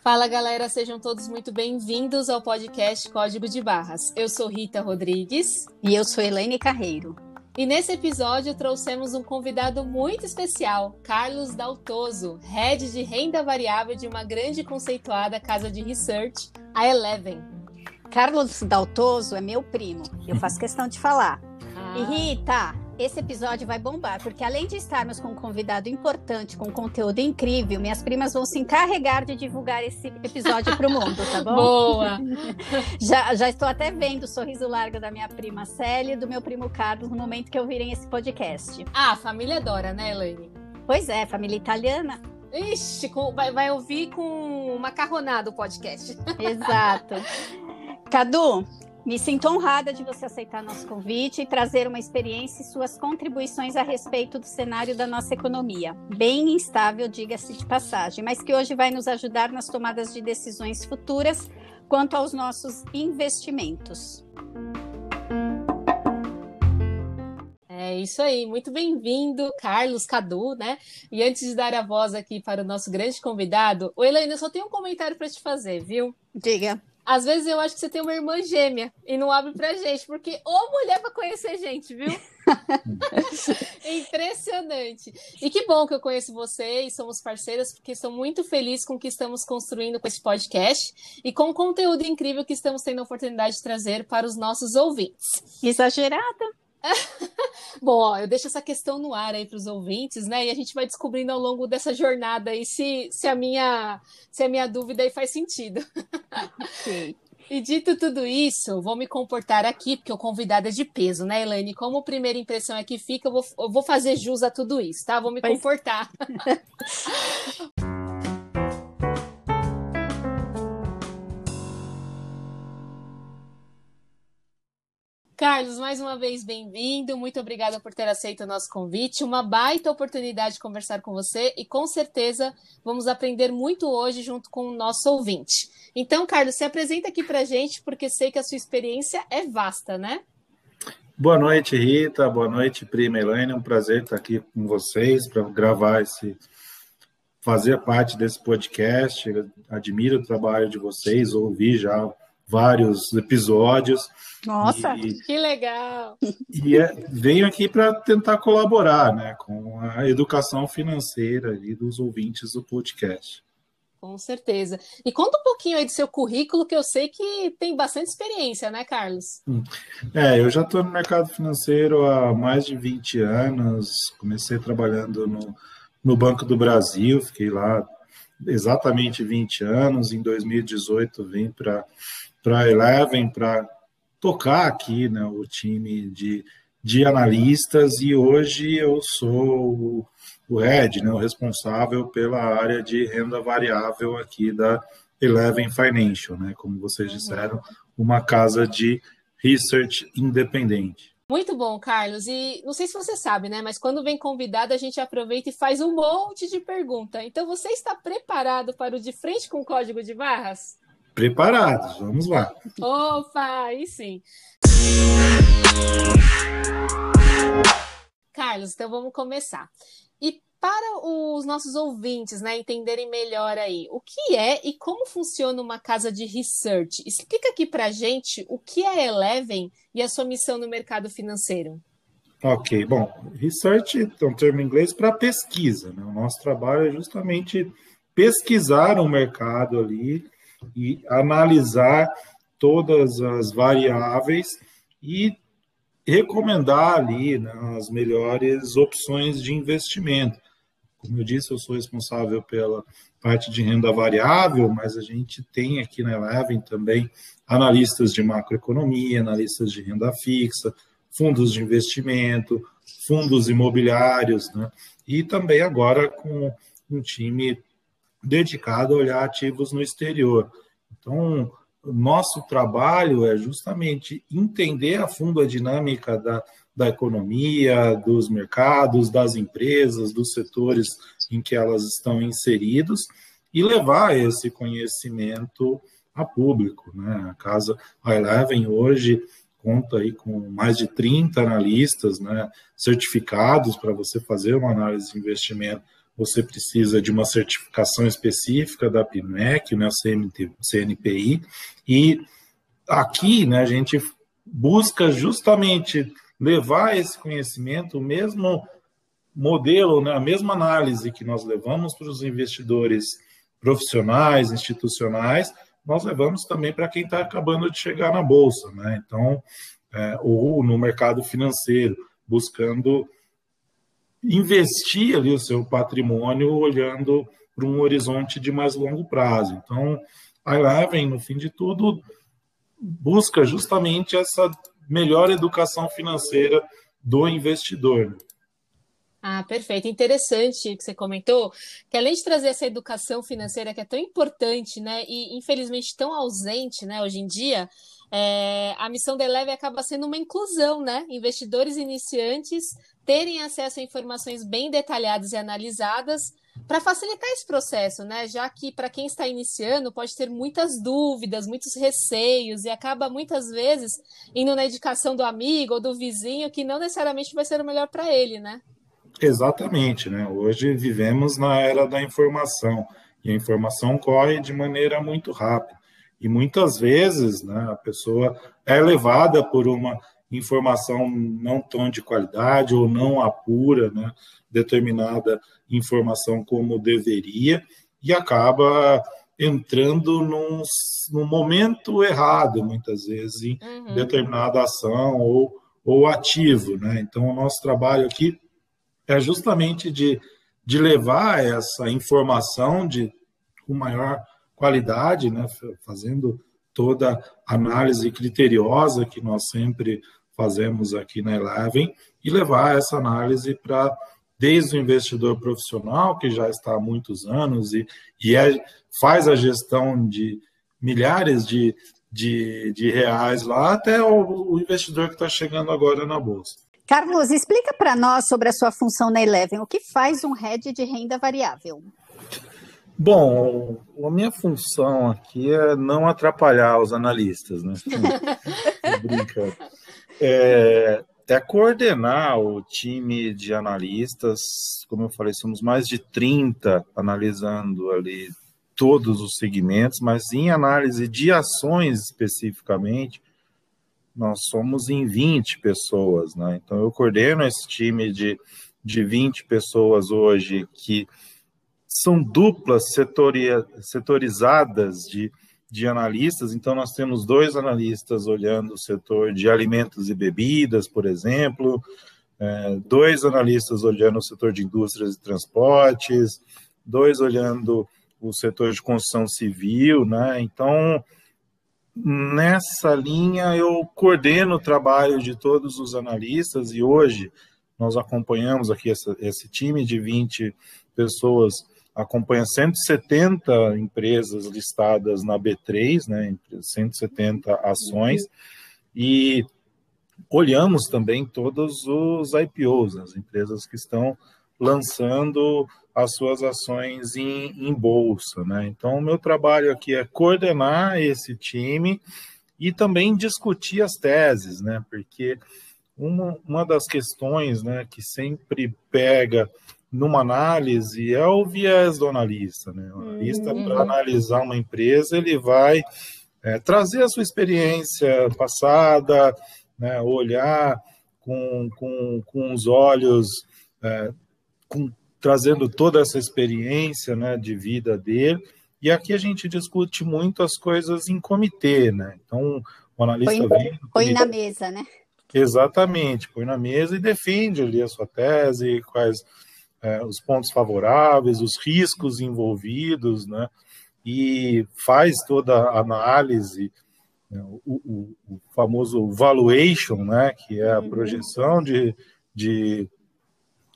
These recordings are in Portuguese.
Fala galera, sejam todos muito bem-vindos ao podcast Código de Barras. Eu sou Rita Rodrigues. E eu sou Elaine Carreiro. E nesse episódio trouxemos um convidado muito especial, Carlos Daltoso, head de renda variável de uma grande conceituada casa de research, a Eleven. Carlos Daltoso é meu primo, eu faço questão de falar. Ah. E Rita, esse episódio vai bombar, porque além de estarmos com um convidado importante, com conteúdo incrível, minhas primas vão se encarregar de divulgar esse episódio para o mundo, tá bom? Boa! já, já estou até vendo o sorriso largo da minha prima Célia e do meu primo Carlos no momento que ouvirem esse podcast. Ah, a família adora, né, Elaine? Pois é, família italiana. Ixi, com, vai, vai ouvir com macarronado o podcast. Exato. Cadu, me sinto honrada de você aceitar nosso convite e trazer uma experiência e suas contribuições a respeito do cenário da nossa economia. Bem instável, diga-se de passagem, mas que hoje vai nos ajudar nas tomadas de decisões futuras quanto aos nossos investimentos. É isso aí, muito bem-vindo, Carlos Cadu, né? E antes de dar a voz aqui para o nosso grande convidado, o Elaine, eu só tenho um comentário para te fazer, viu? Diga. Às vezes eu acho que você tem uma irmã gêmea e não abre pra gente, porque ô mulher pra conhecer gente, viu? Impressionante. E que bom que eu conheço você e somos parceiras, porque estou muito feliz com o que estamos construindo com esse podcast e com o conteúdo incrível que estamos tendo a oportunidade de trazer para os nossos ouvintes. Exagerada. Bom, ó, eu deixo essa questão no ar aí para os ouvintes, né? E a gente vai descobrindo ao longo dessa jornada aí se, se, a, minha, se a minha dúvida aí faz sentido. Okay. E dito tudo isso, vou me comportar aqui, porque o convidado é de peso, né, Elaine? Como primeira impressão é que fica, eu vou, eu vou fazer jus a tudo isso, tá? Vou me comportar. Carlos, mais uma vez bem-vindo. Muito obrigada por ter aceito o nosso convite. Uma baita oportunidade de conversar com você e com certeza vamos aprender muito hoje junto com o nosso ouvinte. Então, Carlos, se apresenta aqui para gente, porque sei que a sua experiência é vasta, né? Boa noite, Rita. Boa noite, prima Elaine. É um prazer estar aqui com vocês para gravar esse, fazer parte desse podcast. Admiro o trabalho de vocês, ouvi já vários episódios. Nossa, e, que legal! E é, venho aqui para tentar colaborar né, com a educação financeira ali dos ouvintes do podcast. Com certeza. E conta um pouquinho aí do seu currículo, que eu sei que tem bastante experiência, né, Carlos? Hum. É, eu já estou no mercado financeiro há mais de 20 anos. Comecei trabalhando no, no Banco do Brasil, fiquei lá exatamente 20 anos. Em 2018 vim para para a Eleven para tocar aqui né, o time de, de analistas e hoje eu sou o, head, né, o responsável pela área de renda variável aqui da Eleven Financial, né, como vocês disseram, uma casa de research independente. Muito bom, Carlos. E não sei se você sabe, né? Mas quando vem convidado, a gente aproveita e faz um monte de pergunta. Então, você está preparado para o de frente com o código de barras? Preparados. Vamos lá. Opa, aí sim. Carlos, então vamos começar. E para os nossos ouvintes né, entenderem melhor aí, o que é e como funciona uma casa de research? Explica aqui para gente o que é a Eleven e a sua missão no mercado financeiro. Ok, bom, research é um termo em inglês para pesquisa. Né? O nosso trabalho é justamente pesquisar o mercado ali e analisar todas as variáveis e recomendar ali né, as melhores opções de investimento. Como eu disse, eu sou responsável pela parte de renda variável, mas a gente tem aqui na Eleven também analistas de macroeconomia, analistas de renda fixa, fundos de investimento, fundos imobiliários, né? e também agora com um time dedicado a olhar ativos no exterior. Então, nosso trabalho é justamente entender a fundo a dinâmica da, da economia, dos mercados, das empresas, dos setores em que elas estão inseridos e levar esse conhecimento a público. Né? A Casa Eleven hoje conta aí com mais de 30 analistas né, certificados para você fazer uma análise de investimento. Você precisa de uma certificação específica da PMEC, né, CNPI, e aqui né, a gente busca justamente levar esse conhecimento, o mesmo modelo, né, a mesma análise que nós levamos para os investidores profissionais, institucionais, nós levamos também para quem está acabando de chegar na bolsa, né? Então, é, ou no mercado financeiro, buscando investir ali o seu patrimônio olhando para um horizonte de mais longo prazo. Então, a Eleven, no fim de tudo, busca justamente essa melhor educação financeira do investidor. Ah, perfeito. Interessante que você comentou, que além de trazer essa educação financeira que é tão importante, né, e infelizmente tão ausente, né, hoje em dia, é, a missão da Eleve acaba sendo uma inclusão, né? Investidores iniciantes terem acesso a informações bem detalhadas e analisadas para facilitar esse processo, né? Já que para quem está iniciando pode ter muitas dúvidas, muitos receios e acaba muitas vezes indo na indicação do amigo ou do vizinho que não necessariamente vai ser o melhor para ele, né? Exatamente, né? Hoje vivemos na era da informação e a informação corre de maneira muito rápida. E muitas vezes né, a pessoa é levada por uma informação não tão de qualidade ou não apura né, determinada informação como deveria e acaba entrando num, num momento errado, muitas vezes, em uhum. determinada ação ou, ou ativo. Né? Então, o nosso trabalho aqui é justamente de, de levar essa informação de com maior qualidade, né, fazendo toda a análise criteriosa que nós sempre fazemos aqui na Eleven e levar essa análise para desde o investidor profissional que já está há muitos anos e, e é, faz a gestão de milhares de, de, de reais lá até o, o investidor que está chegando agora na bolsa. Carlos, explica para nós sobre a sua função na Eleven. O que faz um head de renda variável? Bom, a minha função aqui é não atrapalhar os analistas, né? Brincando. É, é coordenar o time de analistas. Como eu falei, somos mais de 30 analisando ali todos os segmentos, mas em análise de ações especificamente, nós somos em 20 pessoas, né? Então eu coordeno esse time de, de 20 pessoas hoje que são duplas setoria, setorizadas de, de analistas. Então nós temos dois analistas olhando o setor de alimentos e bebidas, por exemplo, é, dois analistas olhando o setor de indústrias e transportes, dois olhando o setor de construção civil, né? Então nessa linha eu coordeno o trabalho de todos os analistas e hoje nós acompanhamos aqui essa, esse time de 20 pessoas acompanha 170 empresas listadas na B3, né, 170 ações, e olhamos também todos os IPOs, as empresas que estão lançando as suas ações em, em bolsa. Né? Então, o meu trabalho aqui é coordenar esse time e também discutir as teses, né? porque uma, uma das questões né, que sempre pega numa análise é o viés do analista. Né? O analista, uhum. para analisar uma empresa, ele vai é, trazer a sua experiência passada, né, olhar com, com, com os olhos, é, com trazendo toda essa experiência né, de vida dele. E aqui a gente discute muito as coisas em comitê, né? Então, o analista põe, vem. Põe na mesa, né? Exatamente, põe na mesa e defende ali a sua tese, quais é, os pontos favoráveis, os riscos envolvidos, né? E faz toda a análise, né, o, o, o, famoso valuation, né? Que é a uhum. projeção de, de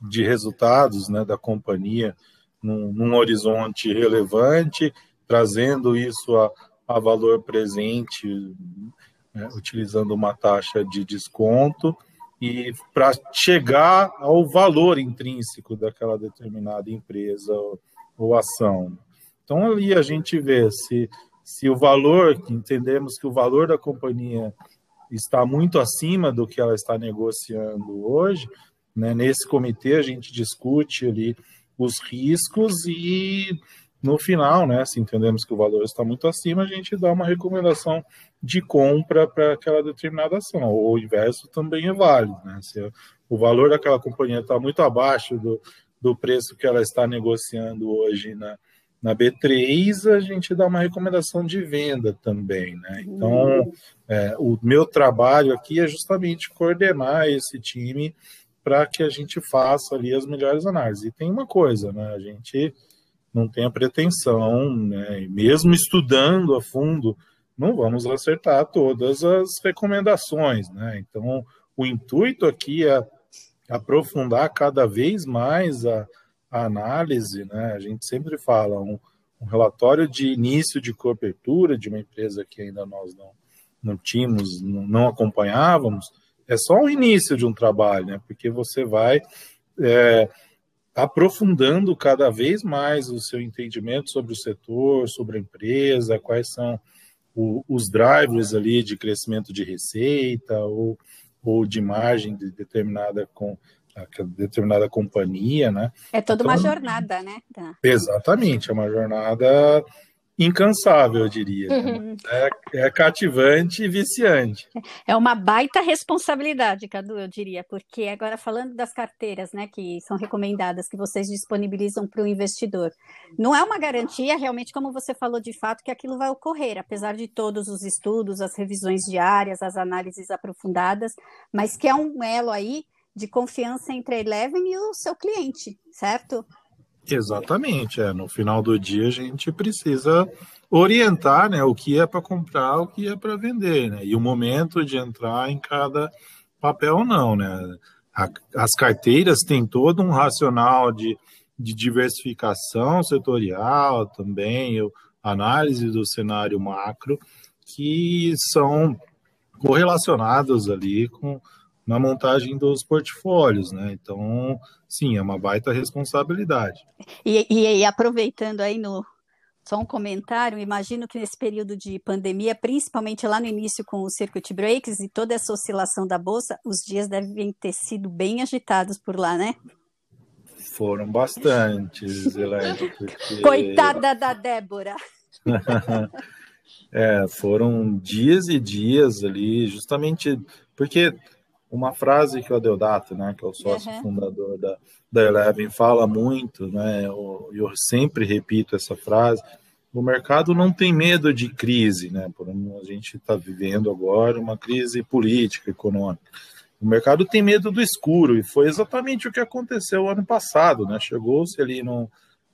de resultados né, da companhia num, num horizonte relevante, trazendo isso a, a valor presente, né, utilizando uma taxa de desconto, e para chegar ao valor intrínseco daquela determinada empresa ou, ou ação. Então, ali a gente vê se, se o valor, entendemos que o valor da companhia está muito acima do que ela está negociando hoje, né? nesse comitê a gente discute ali os riscos e no final, né, se entendemos que o valor está muito acima, a gente dá uma recomendação de compra para aquela determinada ação. O inverso também é válido, né? Se o valor daquela companhia está muito abaixo do, do preço que ela está negociando hoje na, na B3, a gente dá uma recomendação de venda também, né? Então, é, o meu trabalho aqui é justamente coordenar esse time para que a gente faça ali as melhores análises. E tem uma coisa, né? A gente não tem a pretensão, né? mesmo estudando a fundo, não vamos acertar todas as recomendações, né? Então, o intuito aqui é aprofundar cada vez mais a, a análise, né? A gente sempre fala um, um, relatório de início de cobertura de uma empresa que ainda nós não, não tínhamos, não acompanhávamos, é só o início de um trabalho, né? Porque você vai é, aprofundando cada vez mais o seu entendimento sobre o setor, sobre a empresa, quais são o, os drivers ali de crescimento de receita ou, ou de margem de determinada com determinada companhia, né? É toda então, uma jornada, né? Exatamente, é uma jornada incansável, eu diria. Uhum. É, é, cativante e viciante. É uma baita responsabilidade, Cadu, eu diria, porque agora falando das carteiras, né, que são recomendadas, que vocês disponibilizam para o investidor, não é uma garantia, realmente, como você falou de fato, que aquilo vai ocorrer, apesar de todos os estudos, as revisões diárias, as análises aprofundadas, mas que é um elo aí de confiança entre a Eleven e o seu cliente, certo? Exatamente, é. No final do dia a gente precisa orientar, né, o que é para comprar, o que é para vender, né, e o momento de entrar em cada papel não, né. A, as carteiras têm todo um racional de, de diversificação setorial também, eu, análise do cenário macro, que são correlacionados ali com na montagem dos portfólios, né? Então, sim, é uma baita responsabilidade. E, e, e, aproveitando aí no só um comentário, imagino que nesse período de pandemia, principalmente lá no início com os circuit breaks e toda essa oscilação da bolsa, os dias devem ter sido bem agitados por lá, né? Foram bastantes, Helena. Porque... Coitada da Débora. é, foram dias e dias ali, justamente porque uma frase que o Adeodato, né, que é o sócio uhum. fundador da, da Eleven, fala muito, né, eu, eu sempre repito essa frase, o mercado não tem medo de crise, né, por a gente está vivendo agora uma crise política, econômica, o mercado tem medo do escuro, e foi exatamente o que aconteceu ano passado, né, chegou-se ali num,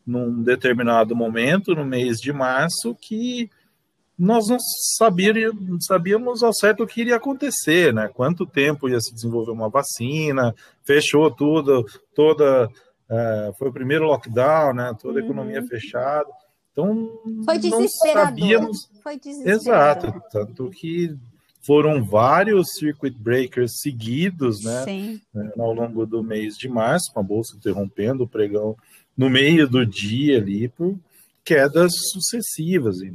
num determinado momento, no mês de março, que nós não sabíamos, sabíamos ao certo o que iria acontecer, né? Quanto tempo ia se desenvolver uma vacina, fechou tudo, toda. É, foi o primeiro lockdown, né? Toda a economia uhum. fechada. Então, foi desesperador. Sabíamos... Foi desesperador. Exato, tanto que foram vários circuit breakers seguidos, né? Sim. né ao longo do mês de março, com a bolsa interrompendo o pregão no meio do dia ali, por quedas sucessivas. E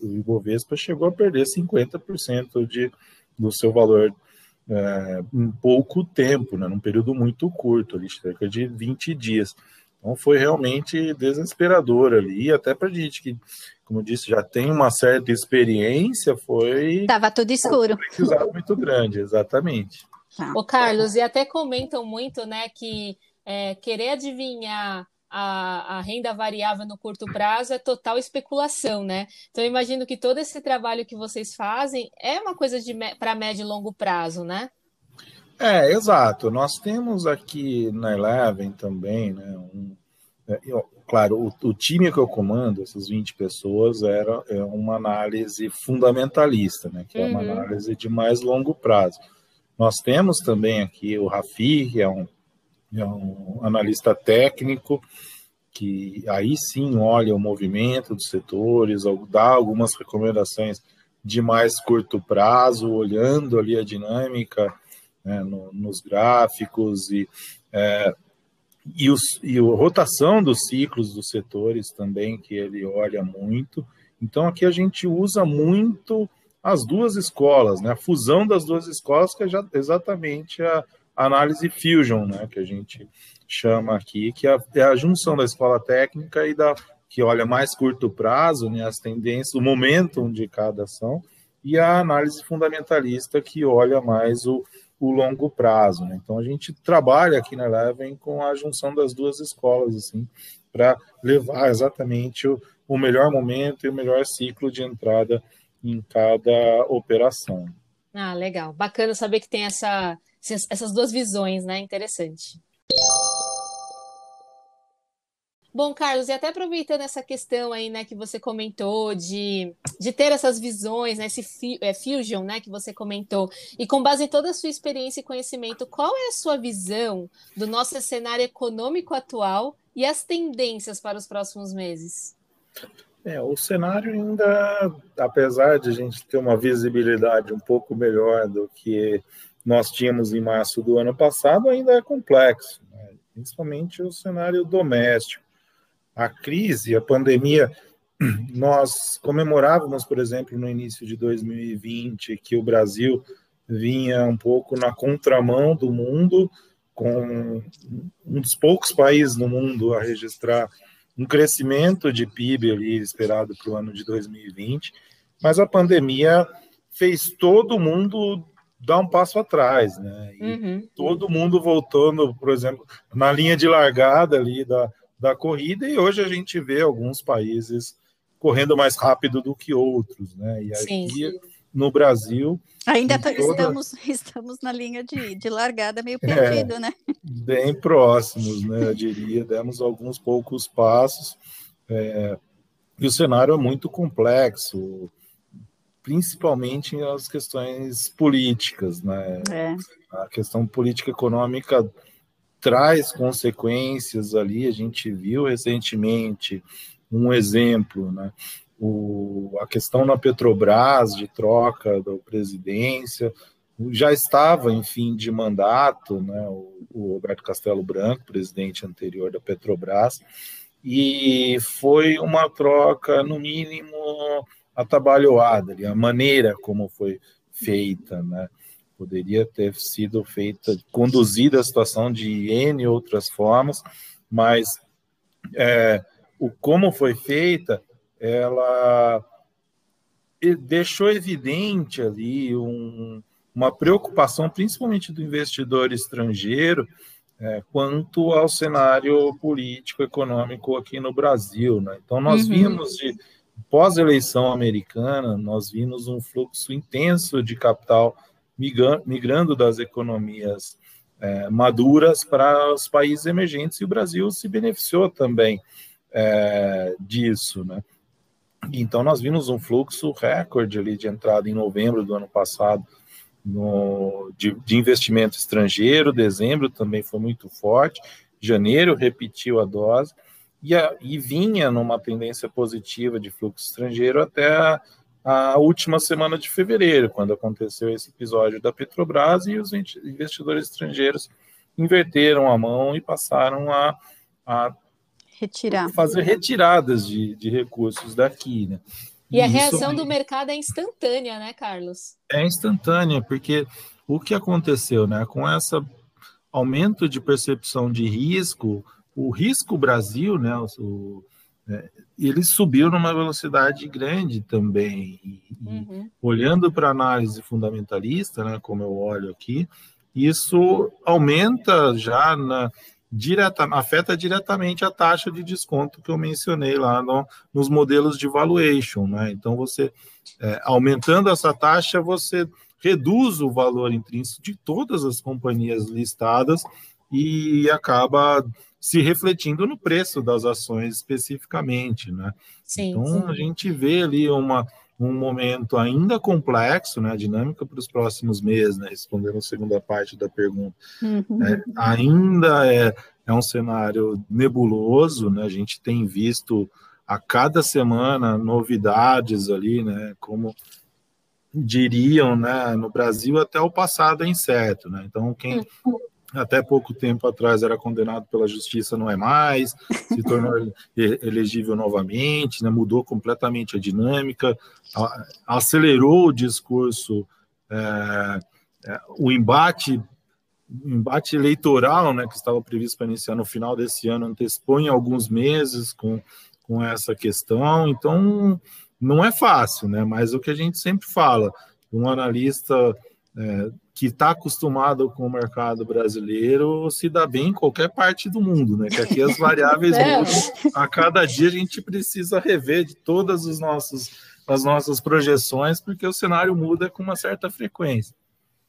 o Ibovespa chegou a perder 50% de, do seu valor é, em pouco tempo, né, num período muito curto, ali, cerca de 20 dias. Então foi realmente desesperador ali, até para gente que, como disse, já tem uma certa experiência, foi. Tava tudo escuro. Um muito grande, exatamente. Tá. Ô, Carlos, e até comentam muito, né, que é, querer adivinhar a, a, renda variável no curto prazo é total especulação, né? Então, eu imagino que todo esse trabalho que vocês fazem é uma coisa para médio e longo prazo, né? É, exato. Nós temos aqui na Eleven também, né? Um, é, claro, o, o, time que eu comando, essas 20 pessoas, era é uma análise fundamentalista, né? Que é uma uhum. análise de mais longo prazo. Nós temos também aqui o Rafi, que é um é um analista técnico que aí sim olha o movimento dos setores, dá algumas recomendações de mais curto prazo, olhando ali a dinâmica né, no, nos gráficos e, é, e, os, e a rotação dos ciclos dos setores também, que ele olha muito. Então, aqui a gente usa muito as duas escolas, né? A fusão das duas escolas, que é já exatamente a análise fusion, né? Que a gente chama aqui, que é, é a junção da escola técnica e da que olha mais curto prazo, né? As tendências, o momentum de cada ação, e a análise fundamentalista que olha mais o, o longo prazo. Né? Então a gente trabalha aqui na Eleven com a junção das duas escolas, assim, para levar exatamente o, o melhor momento e o melhor ciclo de entrada em cada operação. Ah, legal. Bacana saber que tem essa, essas duas visões, né? Interessante. Bom, Carlos, e até aproveitando essa questão aí, né, que você comentou de, de ter essas visões, né, esse é, fusion, né, que você comentou, e com base em toda a sua experiência e conhecimento, qual é a sua visão do nosso cenário econômico atual e as tendências para os próximos meses? É, o cenário ainda, apesar de a gente ter uma visibilidade um pouco melhor do que nós tínhamos em março do ano passado, ainda é complexo, né? principalmente o cenário doméstico. A crise, a pandemia, nós comemorávamos, por exemplo, no início de 2020, que o Brasil vinha um pouco na contramão do mundo, com um dos poucos países no mundo a registrar um crescimento de PIB ali esperado para o ano de 2020, mas a pandemia fez todo mundo dar um passo atrás, né? E uhum. todo mundo voltando, por exemplo, na linha de largada ali da, da corrida, e hoje a gente vê alguns países correndo mais rápido do que outros, né? E aqui sim. no Brasil. Ainda toda... estamos, estamos na linha de, de largada meio perdido, é, né? Bem próximos, né? Eu diria, demos alguns poucos passos. É, e o cenário é muito complexo, principalmente as questões políticas, né? É. A questão política econômica traz consequências ali. A gente viu recentemente um exemplo, né? O, a questão na Petrobras de troca da presidência já estava em fim de mandato, né? O, o Roberto Castelo Branco, presidente anterior da Petrobras, e foi uma troca no mínimo atabalhoada, a maneira como foi feita, né? Poderia ter sido feita, conduzida a situação de N outras formas, mas é, o como foi feita, ela deixou evidente ali um, uma preocupação, principalmente do investidor estrangeiro, é, quanto ao cenário político econômico aqui no Brasil. Né? Então, nós uhum. vimos de pós-eleição americana, nós vimos um fluxo intenso de capital migrando das economias é, maduras para os países emergentes, e o Brasil se beneficiou também é, disso, né? Então, nós vimos um fluxo recorde ali de entrada em novembro do ano passado no, de, de investimento estrangeiro, dezembro também foi muito forte, janeiro repetiu a dose, e, a, e vinha numa tendência positiva de fluxo estrangeiro até a, a última semana de fevereiro, quando aconteceu esse episódio da Petrobras e os investidores estrangeiros inverteram a mão e passaram a, a Retirar. fazer retiradas de, de recursos daqui, né? E, e a reação do mercado é instantânea, né, Carlos? É instantânea, porque o que aconteceu, né, com esse aumento de percepção de risco, o risco Brasil, né, o, é, ele subiu numa velocidade grande também. E, uhum. Olhando para a análise fundamentalista, né, como eu olho aqui, isso aumenta já na direta, afeta diretamente a taxa de desconto que eu mencionei lá no, nos modelos de valuation, né? Então você é, aumentando essa taxa, você reduz o valor intrínseco de todas as companhias listadas e acaba se refletindo no preço das ações especificamente, né? Sim, então sim. a gente vê ali uma, um momento ainda complexo, né? A dinâmica para os próximos meses, né? Respondendo a segunda parte da pergunta, uhum. é, ainda é, é um cenário nebuloso, né? A gente tem visto a cada semana novidades ali, né? Como diriam, né? No Brasil até o passado é incerto, né? Então quem uhum até pouco tempo atrás era condenado pela justiça, não é mais, se tornou elegível novamente, né, mudou completamente a dinâmica, acelerou o discurso, é, é, o embate, embate eleitoral, né, que estava previsto para iniciar no final desse ano, antecipou em alguns meses com, com essa questão, então não é fácil, né, mas o que a gente sempre fala, um analista é, que está acostumado com o mercado brasileiro se dá bem em qualquer parte do mundo, né? Que aqui as variáveis é. mudam. A cada dia a gente precisa rever de todas os nossos, as nossas projeções, porque o cenário muda com uma certa frequência.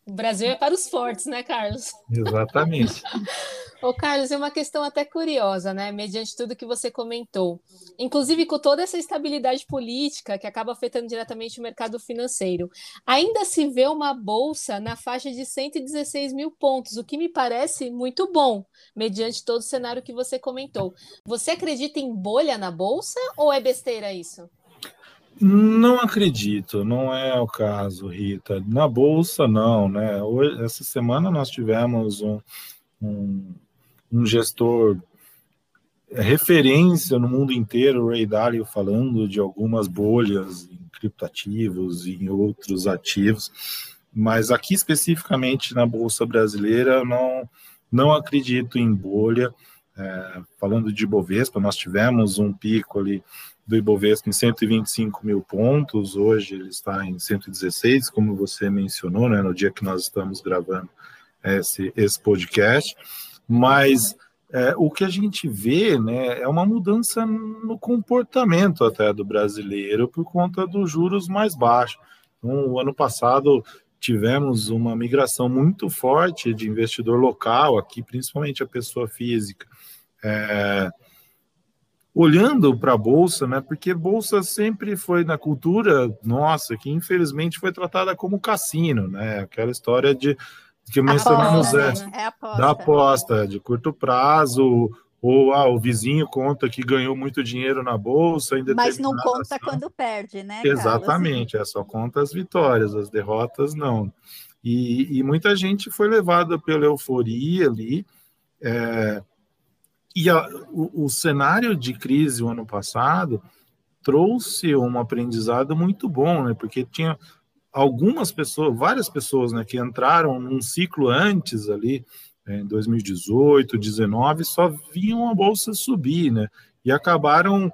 O Brasil é para os fortes, né, Carlos? Exatamente. Ô, Carlos, é uma questão até curiosa, né? Mediante tudo que você comentou. Inclusive, com toda essa estabilidade política que acaba afetando diretamente o mercado financeiro, ainda se vê uma bolsa na faixa de 116 mil pontos, o que me parece muito bom, mediante todo o cenário que você comentou. Você acredita em bolha na bolsa ou é besteira isso? Não acredito, não é o caso, Rita. Na bolsa, não, né? Hoje, essa semana nós tivemos um, um um gestor é, referência no mundo inteiro, o Ray Dalio, falando de algumas bolhas em criptativos e em outros ativos, mas aqui especificamente na Bolsa Brasileira, não, não acredito em bolha. É, falando de Ibovespa, nós tivemos um pico ali do Ibovespa em 125 mil pontos, hoje ele está em 116, como você mencionou, né, no dia que nós estamos gravando esse, esse podcast mas é, o que a gente vê né, é uma mudança no comportamento até do brasileiro por conta dos juros mais baixos. Então, o ano passado tivemos uma migração muito forte de investidor local, aqui principalmente a pessoa física, é, olhando para a bolsa, né? Porque bolsa sempre foi na cultura nossa que infelizmente foi tratada como cassino, né? Aquela história de que mencionamos é, é aposta. da aposta de curto prazo, ou ah, o vizinho conta que ganhou muito dinheiro na bolsa. Em Mas não conta ação. quando perde, né? Exatamente, Carlos? é só conta as vitórias, as derrotas não. E, e muita gente foi levada pela euforia ali. É, e a, o, o cenário de crise o ano passado trouxe um aprendizado muito bom, né? Porque tinha algumas pessoas, várias pessoas, né, que entraram num ciclo antes ali, é, em 2018, 2019, só viam a bolsa subir, né, e acabaram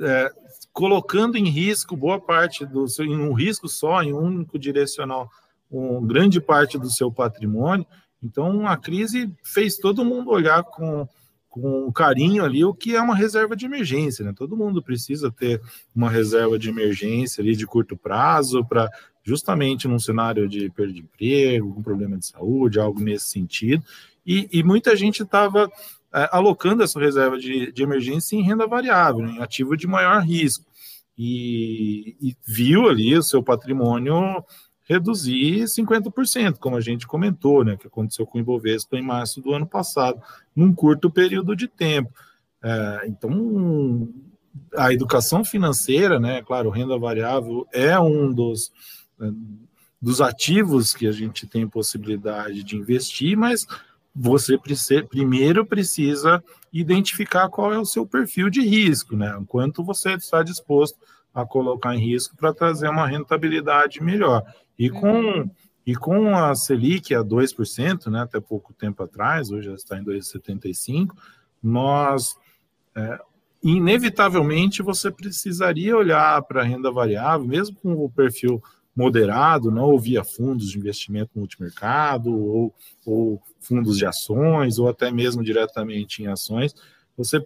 é, colocando em risco boa parte do seu, em um risco só, em um único direcional, um, grande parte do seu patrimônio. Então, a crise fez todo mundo olhar com com carinho ali o que é uma reserva de emergência, né? Todo mundo precisa ter uma reserva de emergência ali de curto prazo para justamente num cenário de perda de emprego, um problema de saúde, algo nesse sentido. E, e muita gente estava é, alocando essa reserva de, de, emergência em renda variável, né? em ativo de maior risco. E, e viu ali o seu patrimônio reduzir 50%, como a gente comentou, né, que aconteceu com o Ibovespa em março do ano passado, num curto período de tempo. É, então, a educação financeira, né, claro, renda variável é um dos, é, dos ativos que a gente tem possibilidade de investir, mas você precisa, primeiro precisa identificar qual é o seu perfil de risco, né, quanto você está disposto a colocar em risco para trazer uma rentabilidade melhor. E com, uhum. e com a Selic a 2%, né, até pouco tempo atrás, hoje já está em 2,75%, nós, é, inevitavelmente, você precisaria olhar para a renda variável, mesmo com o perfil moderado, não via fundos de investimento multimercado, ou, ou fundos de ações, ou até mesmo diretamente em ações, você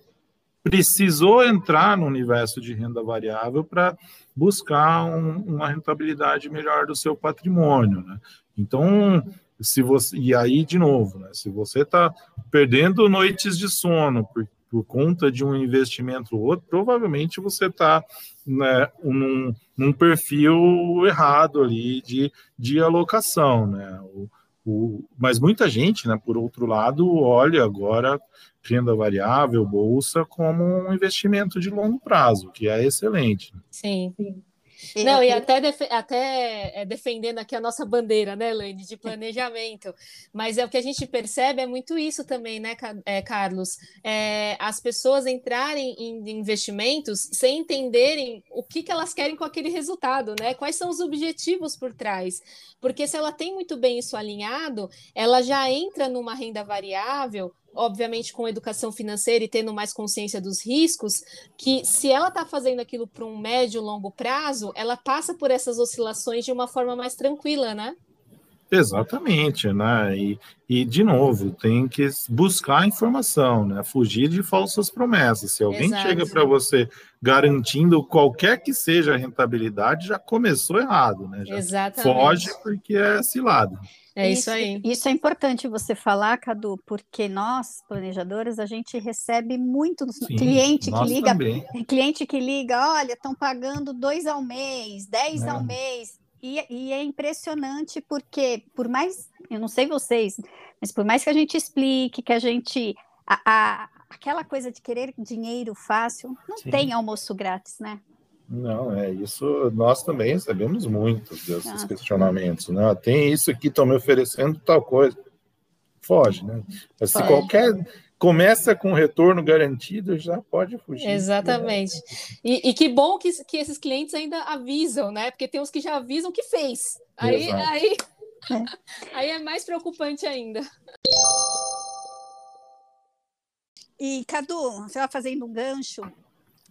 precisou entrar no universo de renda variável para buscar um, uma rentabilidade melhor do seu patrimônio. Né? Então, se você e aí de novo, né, se você está perdendo noites de sono por, por, conta de um investimento ou outro, provavelmente você está né, num, num, perfil errado ali de, de alocação, né? O, o, mas muita gente, né, por outro lado, olha agora renda variável, bolsa, como um investimento de longo prazo, que é excelente. Sim. Não, e até, def até é, defendendo aqui a nossa bandeira, né, Laine, de planejamento. Mas é o que a gente percebe é muito isso também, né, é, Carlos? É, as pessoas entrarem em investimentos sem entenderem o que, que elas querem com aquele resultado, né? Quais são os objetivos por trás. Porque se ela tem muito bem isso alinhado, ela já entra numa renda variável obviamente com educação financeira e tendo mais consciência dos riscos, que se ela está fazendo aquilo para um médio longo prazo, ela passa por essas oscilações de uma forma mais tranquila, né? Exatamente, né? E, e de novo, tem que buscar informação, né? Fugir de falsas promessas. Se alguém Exato. chega para você garantindo qualquer que seja a rentabilidade, já começou errado, né? Já Exatamente. Foge porque é cilado. É isso, isso, aí. Isso é importante você falar, Cadu, porque nós, planejadores, a gente recebe muito Sim, cliente que liga, também. cliente que liga, olha, estão pagando dois ao mês, dez é. ao mês. E, e, é impressionante porque, por mais, eu não sei vocês, mas por mais que a gente explique, que a gente. A, a aquela coisa de querer dinheiro fácil, não Sim. tem almoço grátis, né? Não, é isso. Nós também recebemos muitos desses ah, questionamentos, né? Tem isso aqui, estão me oferecendo tal coisa. Foge, né? Mas se qualquer começa com retorno garantido, já pode fugir. Exatamente. E, e, que bom que, que esses clientes ainda avisam, né? Porque tem uns que já avisam que fez. Aí, aí, é. aí é mais preocupante ainda. E, Cadu, você vai fazendo um gancho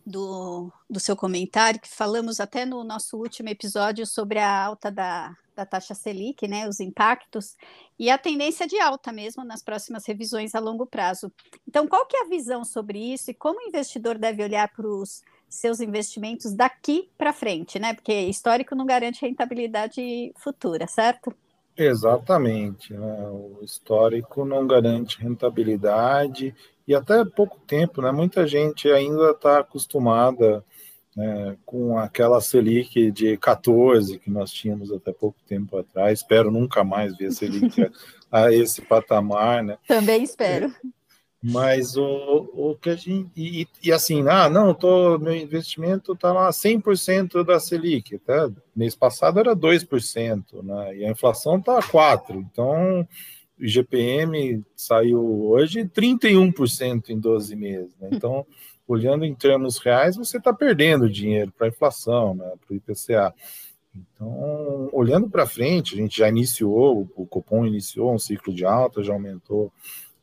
do, do seu comentário, que falamos até no nosso último episódio sobre a alta da, da taxa Selic, né, os impactos, e a tendência de alta mesmo nas próximas revisões a longo prazo. Então, qual que é a visão sobre isso e como o investidor deve olhar para os seus investimentos daqui para frente, né? Porque histórico não garante rentabilidade futura, certo? Exatamente. Né? O histórico não garante rentabilidade e até pouco tempo, né? Muita gente ainda está acostumada né, com aquela Selic de 14 que nós tínhamos até pouco tempo atrás. Espero nunca mais ver a Selic a, a esse patamar, né? Também espero. É, mas o, o que a gente. E, e assim, ah, não, tô, meu investimento está lá 100% da Selic. Até mês passado era 2%, né? E a inflação está 4%. Então IGPM saiu hoje 31% em 12 meses. Né? Então, olhando em termos reais, você está perdendo dinheiro para a inflação, né? para o IPCA. Então, olhando para frente, a gente já iniciou, o Copom iniciou um ciclo de alta, já aumentou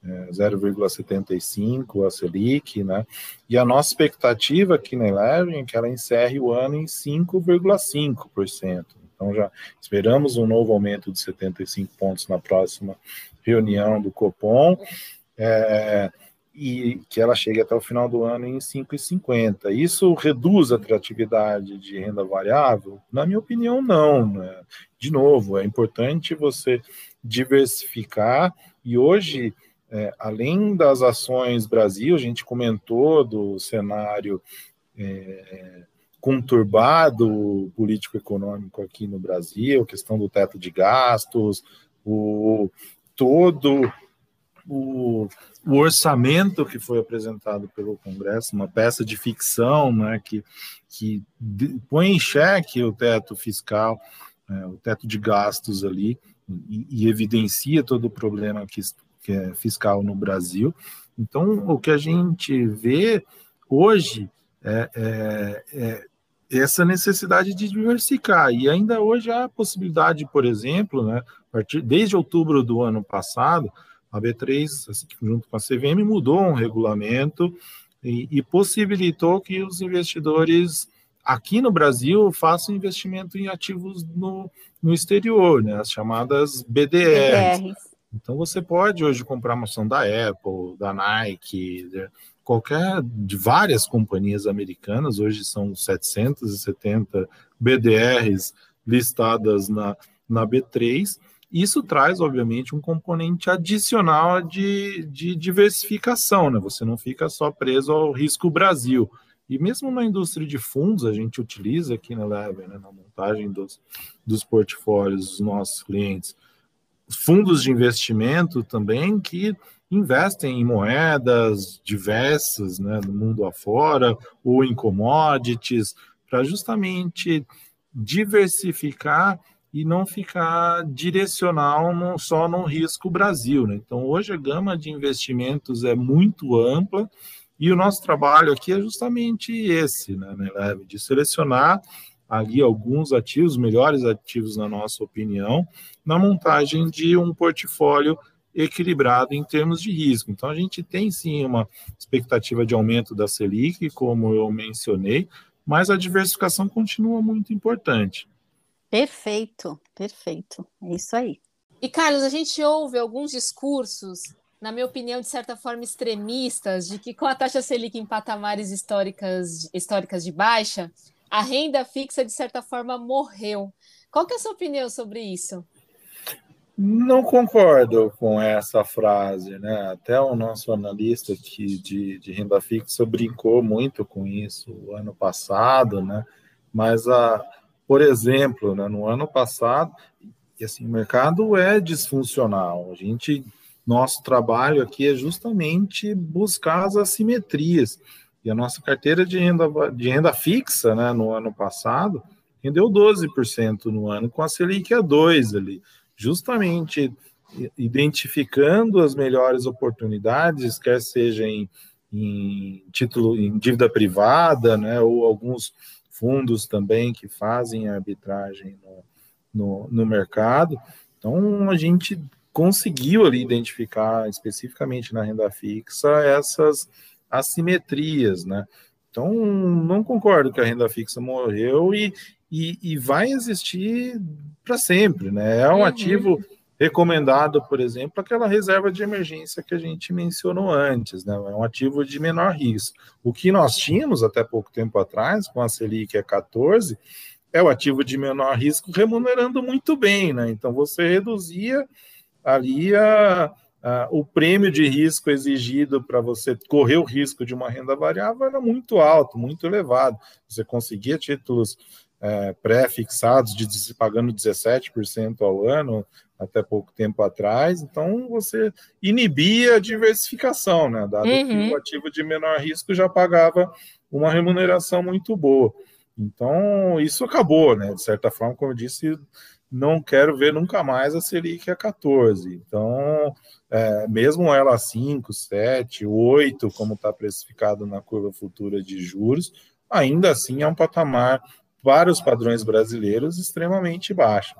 é, 0,75 a Selic, né? E a nossa expectativa aqui na Eleven é que ela encerre o ano em 5,5%. Então já esperamos um novo aumento de 75 pontos na próxima reunião do Copom. É, e que ela chegue até o final do ano em 5,50. Isso reduz a atratividade de renda variável? Na minha opinião, não. Né? De novo, é importante você diversificar e hoje, é, além das ações Brasil, a gente comentou do cenário é, conturbado político-econômico aqui no Brasil, questão do teto de gastos, o todo o, o, orçamento que foi apresentado pelo Congresso, uma peça de ficção né, que, que põe em xeque o teto fiscal, é, o teto de gastos ali, e, e evidencia todo o problema que, que é fiscal no Brasil. Então, o que a gente vê hoje é, é, é essa necessidade de diversificar. E ainda hoje há a possibilidade, por exemplo, né, partir, desde outubro do ano passado, a B3, assim, junto com a CVM, mudou um regulamento e, e, possibilitou que os investidores aqui no Brasil façam investimento em ativos no, no exterior, né, as chamadas BDRs. BDRs. Então você pode hoje comprar uma ação da Apple, da Nike, qualquer de várias companhias americanas, hoje são 770 BDRs listadas na, na B3. Isso traz, obviamente, um componente adicional de, de diversificação, né? Você não fica só preso ao risco Brasil. E mesmo na indústria de fundos, a gente utiliza aqui na Lever, né, na montagem dos, dos portfólios dos nossos clientes, fundos de investimento também que investem em moedas diversas né, no mundo afora ou em commodities para justamente diversificar e não ficar direcional no, só no risco Brasil. Né? Então, hoje a gama de investimentos é muito ampla e o nosso trabalho aqui é justamente esse, né, de selecionar ali alguns ativos, melhores ativos na nossa opinião, na montagem de um portfólio equilibrado em termos de risco. Então, a gente tem sim uma expectativa de aumento da Selic, como eu mencionei, mas a diversificação continua muito importante. Perfeito, perfeito. É isso aí. E, Carlos, a gente ouve alguns discursos, na minha opinião, de certa forma extremistas, de que com a taxa Selic em patamares históricas, históricas de baixa, a renda fixa, de certa forma, morreu. Qual que é a sua opinião sobre isso? Não concordo com essa frase, né? Até o nosso analista de, de, de renda fixa brincou muito com isso o ano passado, né? Mas, a, por exemplo, né, no ano passado, assim, o mercado é disfuncional. A gente, nosso trabalho aqui é justamente buscar as assimetrias. E a nossa carteira de renda, de renda fixa, né, no ano passado, rendeu 12% no ano, com a Selic a 2 ali justamente identificando as melhores oportunidades, quer seja em, em título, em dívida privada, né, ou alguns fundos também que fazem arbitragem no, no, no mercado. Então, a gente conseguiu ali identificar especificamente na renda fixa essas assimetrias, né? Então, não concordo que a renda fixa morreu e, e, e vai existir para sempre, né? É um uhum. ativo recomendado, por exemplo, aquela reserva de emergência que a gente mencionou antes, né? É um ativo de menor risco. O que nós tínhamos até pouco tempo atrás, com a Selic é 14, é o ativo de menor risco remunerando muito bem, né? Então você reduzia ali a, a, o prêmio de risco exigido para você correr o risco de uma renda variável era muito alto, muito elevado. Você conseguia títulos é, pré-fixados de pagando 17% ao ano até pouco tempo atrás, então você inibia a diversificação, né? Dado uhum. que o ativo de menor risco já pagava uma remuneração muito boa. Então, isso acabou, né? De certa forma, como eu disse, não quero ver nunca mais a Selic a 14. Então, é, mesmo ela a 5, 7, 8, como está precificado na curva futura de juros, ainda assim é um patamar para os padrões brasileiros, extremamente baixa.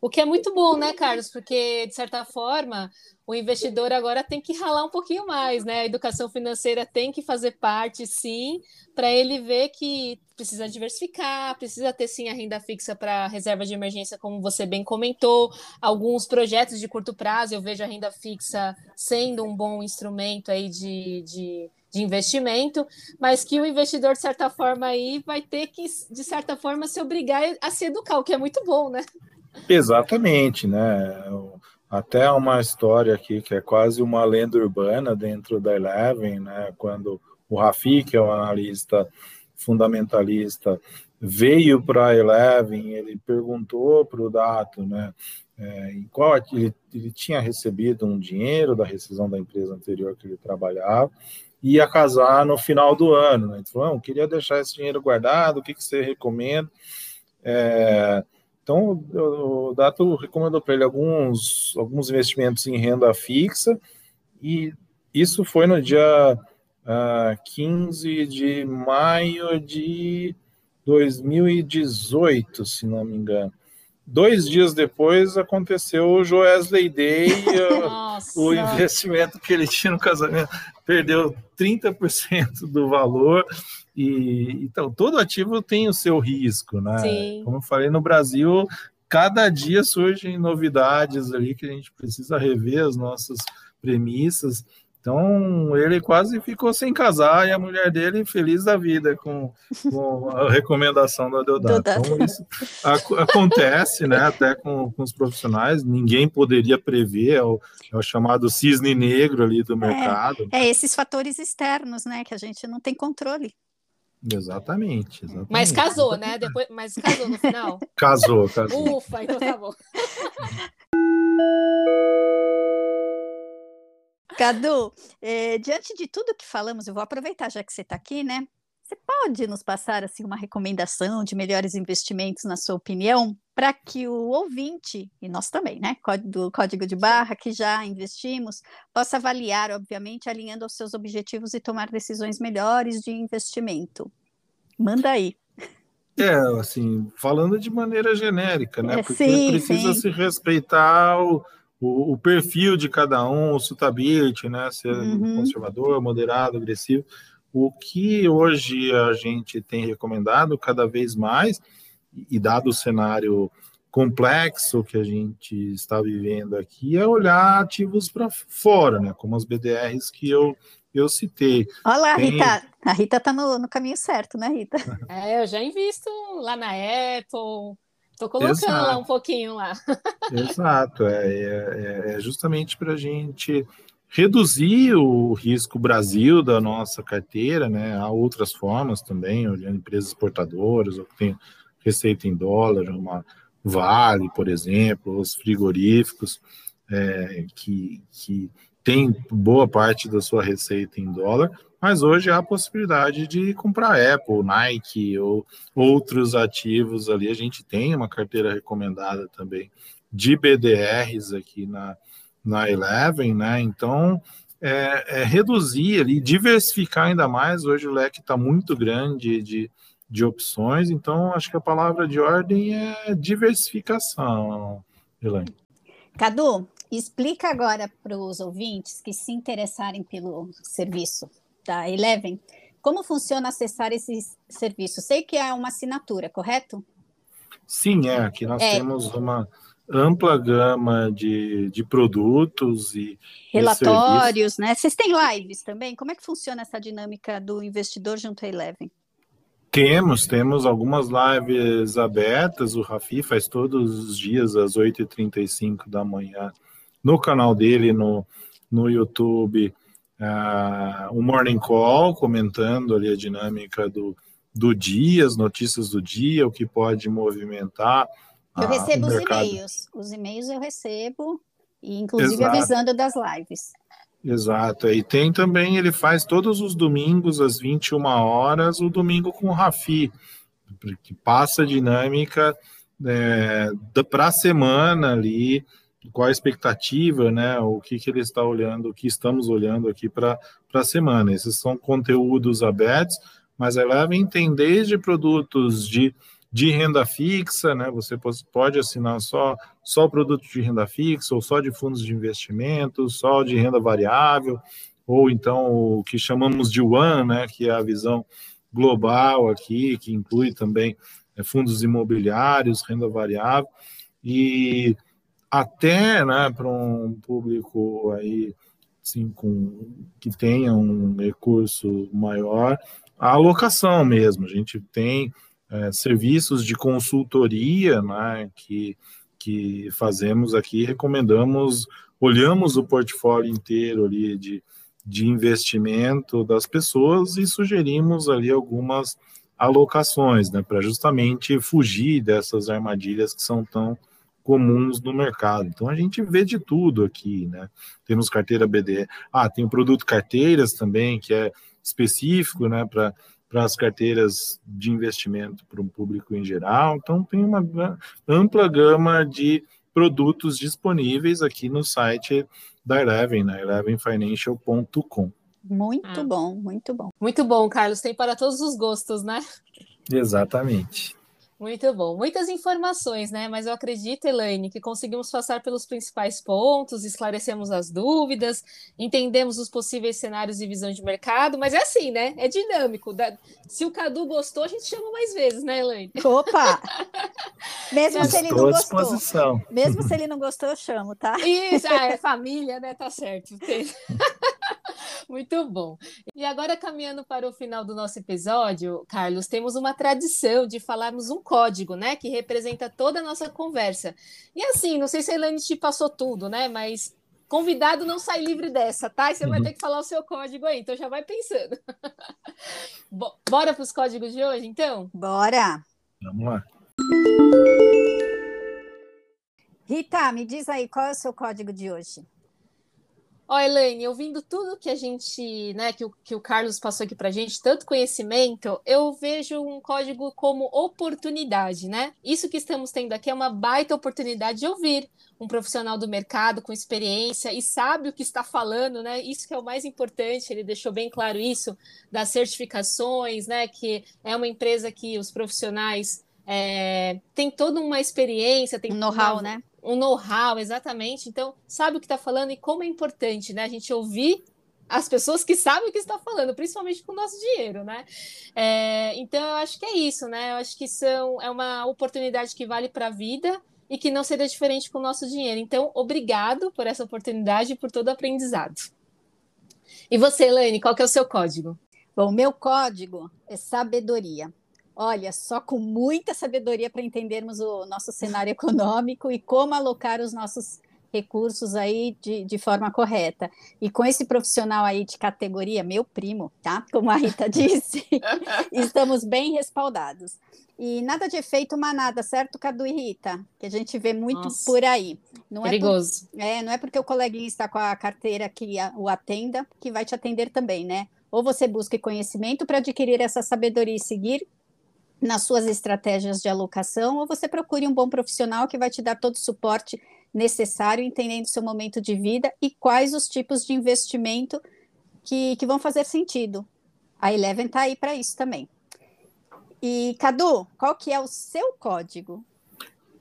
O que é muito bom, né, Carlos? Porque, de certa forma, o investidor agora tem que ralar um pouquinho mais, né? A educação financeira tem que fazer parte, sim, para ele ver que precisa diversificar, precisa ter, sim, a renda fixa para reserva de emergência, como você bem comentou. Alguns projetos de curto prazo, eu vejo a renda fixa sendo um bom instrumento aí de, de de investimento, mas que o investidor, de certa forma, aí vai ter que, de certa forma, se obrigar a se educar, o que é muito bom, né? Exatamente, né? Até uma história aqui que é quase uma lenda urbana dentro da Eleven, né? Quando o Rafi, que é o analista fundamentalista, veio para a Eleven, ele perguntou para o Dato, né? É, em qual ele, ele tinha recebido um dinheiro da rescisão da empresa anterior que ele trabalhava ia casar no final do ano. Né? Ele falou, queria deixar esse dinheiro guardado, o que, que você recomenda? É, então, o Dato recomendou para ele alguns, alguns investimentos em renda fixa, e isso foi no dia uh, ah, 15 de maio de 2018, se não me engano. Dois dias depois aconteceu o Joesley Day, o investimento que ele tinha no casamento perdeu 30% do valor. E então todo ativo tem o seu risco, né? Sim. Como eu falei no Brasil, cada dia surgem novidades ali que a gente precisa rever as nossas premissas. Então, ele quase ficou sem casar e a mulher dele feliz da vida com, com a recomendação da Deodato. Então, isso acontece, né, até com, com, os profissionais, ninguém poderia prever, é o, é o chamado cisne negro ali do é, mercado. É, é, esses fatores externos, né, que a gente não tem controle. Exatamente, exatamente. Mas casou, né? Depois, mas casou no final? Casou, casou. Ufa, então tá bom. Cadu, é, diante de tudo que falamos, eu vou aproveitar já que você está aqui, né? Você pode nos passar assim uma recomendação de melhores investimentos, na sua opinião, para que o ouvinte, e nós também, né, do código de barra, que já investimos, possa avaliar, obviamente, alinhando aos seus objetivos e tomar decisões melhores de investimento? Manda aí. É, assim, falando de maneira genérica, né? É, Porque sim, precisa sim. se respeitar o, o, o perfil de cada um, o suitability, né? Ser Uhum. conservador, moderado, agressivo. O que hoje a gente tem recomendado cada vez mais, e dado o cenário complexo que a gente está vivendo aqui, é olhar ativos para fora, né? Como as BDRs que eu, eu citei. Olha lá, Tem- Rita. A Rita está no, no caminho certo, né, Rita? É, eu já invisto lá na Apple. Tô colocando Exato. lá um pouquinho lá. Exato, é, é, é justamente para a gente reduzir o risco Brasil da nossa carteira, né? Há outras formas também, olhando empresas exportadoras, ou que tem receita em dólar, uma Vale, por exemplo, os frigoríficos, é, que, que tem boa parte da sua receita em dólar, mas hoje há a possibilidade de comprar Apple, Nike ou outros ativos ali. A gente tem uma carteira recomendada também de BDRs aqui na, na Eleven, né? Então, é, é reduzir ali, diversificar ainda mais. Hoje o leque está muito grande de, de opções, então acho que a palavra de ordem é diversificação, Elaine. Cadu, explica agora para os ouvintes que se interessarem pelo serviço da Eleven, como funciona acessar esse serviço? Sei que é uma assinatura, correto? Sim, é. Aqui nós É. temos uma ampla gama de, de produtos e Relatórios, né? Vocês têm lives também? Como é que funciona essa dinâmica do investidor junto à Eleven? Temos, temos algumas lives abertas. O Rafi faz todos os dias às 8h35 da manhã no canal dele no, no YouTube, uh, o Morning Call, comentando ali a dinâmica do, do dia, as notícias do dia, o que pode movimentar. Eu ah, recebo os e-mails. Os e-mails eu recebo, inclusive Exato. avisando das lives. Exato. E tem também, ele faz todos os domingos, às 21 horas, o domingo com o Rafi, que passa a dinâmica é, para a semana ali, qual a expectativa, né? O que, que ele está olhando, o que estamos olhando aqui para a semana. Esses são conteúdos abertos, mas a Eleven tem desde produtos de, de renda fixa, né? Você pode assinar só só produto de renda fixa, ou só de fundos de investimento, só de renda variável, ou então o que chamamos de One, né, que é a visão global aqui, que inclui também é, fundos imobiliários, renda variável, e até né, para um público aí assim, com, que tenha um recurso maior, a alocação mesmo. A gente tem é, serviços de consultoria né, que que fazemos aqui, recomendamos, olhamos o portfólio inteiro ali de, de investimento das pessoas e sugerimos ali algumas alocações, né, para justamente fugir dessas armadilhas que são tão comuns no mercado. Então a gente vê de tudo aqui, né? Temos carteira BD, ah, tem o produto carteiras também, que é específico, né, para para as carteiras de investimento para o público em geral. Então, tem uma ampla gama de produtos disponíveis aqui no site da Eleven, né? elevenfinancial.com. Muito Ah. bom, muito bom. Muito bom, Carlos. Tem para todos os gostos, né? Exatamente. Muito bom. Muitas informações, né? Mas eu acredito, Elaine, que conseguimos passar pelos principais pontos, esclarecemos as dúvidas, entendemos os possíveis cenários e visão de mercado, mas é assim, né? É dinâmico. Se o Cadu gostou, a gente chama mais vezes, né, Elaine? Opa! Mesmo se ele não Estou à gostou, disposição. mesmo se ele não gostou, eu chamo, tá? Isso, ah, é família, né? Tá certo. Muito bom. E agora, caminhando para o final do nosso episódio, Carlos, temos uma tradição de falarmos um código, né? Que representa toda a nossa conversa. E assim, não sei se a Elaine te passou tudo, né? Mas convidado não sai livre dessa, tá? E você vai Uhum. ter que falar o seu código aí, então já vai pensando. Bo- Bora para os códigos de hoje, então? Bora! Vamos lá. Rita, me diz aí qual é o seu código de hoje? Ó, Elaine, ouvindo tudo que a gente, né, que o, que o Carlos passou aqui para a gente, tanto conhecimento, eu vejo um código como oportunidade, né? Isso que estamos tendo aqui é uma baita oportunidade de ouvir um profissional do mercado com experiência e sabe o que está falando, né? Isso que é o mais importante, ele deixou bem claro isso, das certificações, né? Que é uma empresa que os profissionais é, têm toda uma experiência, tem um know-how, né? Um know-how, exatamente. Então, sabe o que está falando e como é importante, né? A gente ouvir as pessoas que sabem o que está falando, principalmente com o nosso dinheiro, né? É, então, eu acho que é isso, né? Eu acho que são, é uma oportunidade que vale para a vida e que não seria diferente com o nosso dinheiro. Então, obrigado por essa oportunidade e por todo o aprendizado. E você, Elaine, qual que é o seu código? Bom, meu código é sabedoria. Olha, só com muita sabedoria para entendermos o nosso cenário econômico e como alocar os nossos recursos aí de, de forma correta. E com esse profissional aí de categoria, meu primo, tá? Como a Rita disse, estamos bem respaldados. E nada de efeito manada, certo, Cadu e Rita? Que a gente vê muito Nossa, por aí. Não perigoso. É, por, é, não é porque o coleguinha está com a carteira que o atenda que vai te atender também, né? Ou você busque conhecimento para adquirir essa sabedoria e seguir, nas suas estratégias de alocação, ou você procure um bom profissional que vai te dar todo o suporte necessário, entendendo seu momento de vida e quais os tipos de investimento que, que vão fazer sentido. A Eleven está aí para isso também. E, Cadu, qual que é o seu código?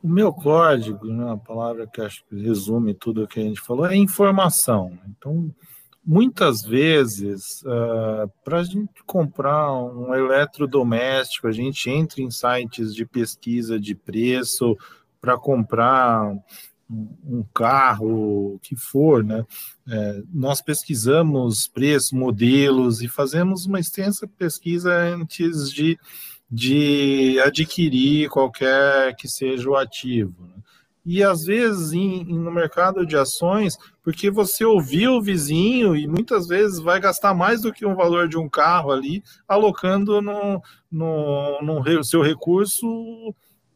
O meu código, né, uma palavra que acho que resume tudo o que a gente falou, é informação. Então, muitas vezes, uh, para a gente comprar um eletrodoméstico, a gente entra em sites de pesquisa de preço para comprar um carro, o que for, né? É, nós pesquisamos preços, modelos e fazemos uma extensa pesquisa antes de, de adquirir qualquer que seja o ativo. Né? E às vezes em, no mercado de ações, porque você ouviu o vizinho e muitas vezes vai gastar mais do que um valor de um carro ali, alocando no, no, no seu recurso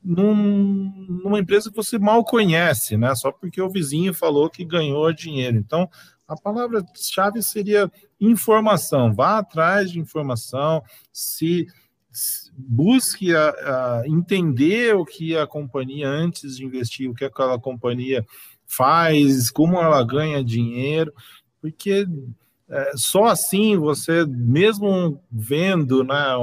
num, numa empresa que você mal conhece, né? Só porque o vizinho falou que ganhou dinheiro. Então, a palavra-chave seria informação. Vá atrás de informação, se busque a, a entender o que a companhia, antes de investir, o que aquela companhia faz, como ela ganha dinheiro, porque é, só assim você, mesmo vendo né,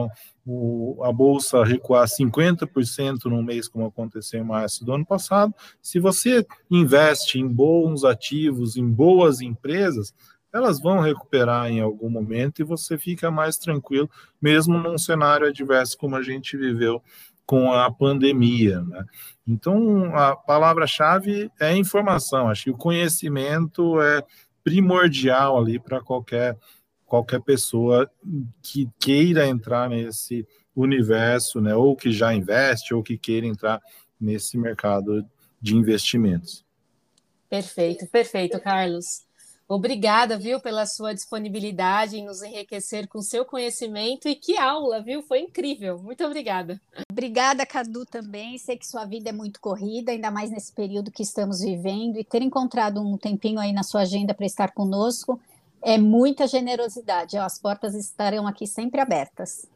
o, a bolsa recuar 50% no mês, como aconteceu em março do ano passado, se você investe em bons ativos, em boas empresas, elas vão recuperar em algum momento e você fica mais tranquilo, mesmo num cenário adverso como a gente viveu com a pandemia. Né? Então, a palavra-chave é informação. Acho que o conhecimento é primordial ali para qualquer, qualquer pessoa que queira entrar nesse universo, né? ou que já investe, ou que queira entrar nesse mercado de investimentos. Perfeito, perfeito, Carlos. Obrigada, viu, pela sua disponibilidade em nos enriquecer com seu conhecimento e que aula, viu? Foi incrível. Muito obrigada. Obrigada, Cadu, também. Sei que sua vida é muito corrida, ainda mais nesse período que estamos vivendo, e ter encontrado um tempinho aí na sua agenda para estar conosco é muita generosidade. As portas estarão aqui sempre abertas.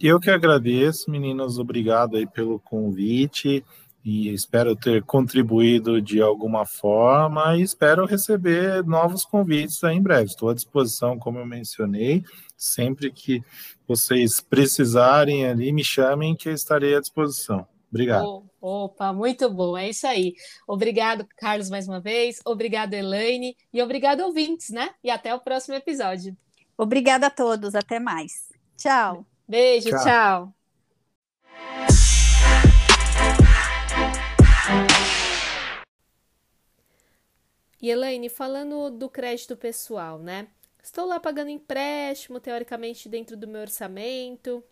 Eu que agradeço, meninas. Obrigado aí pelo convite e espero ter contribuído de alguma forma e espero receber novos convites em breve. Estou à disposição, como eu mencionei, sempre que vocês precisarem ali, me chamem que eu estarei à disposição. Obrigado. Oh, opa, muito bom, é isso aí. Obrigado, Carlos, mais uma vez. Obrigado, Elaine. E obrigado, ouvintes, né? E até o próximo episódio. Obrigada a todos. Até mais. Tchau. Beijo, tchau. tchau. E Elaine, falando do crédito pessoal, né? Estou lá pagando empréstimo, teoricamente dentro do meu orçamento.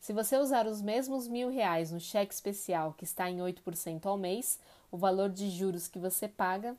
Se você usar os mesmos mil reais no cheque especial, que está em 8% ao mês, o valor de juros que você paga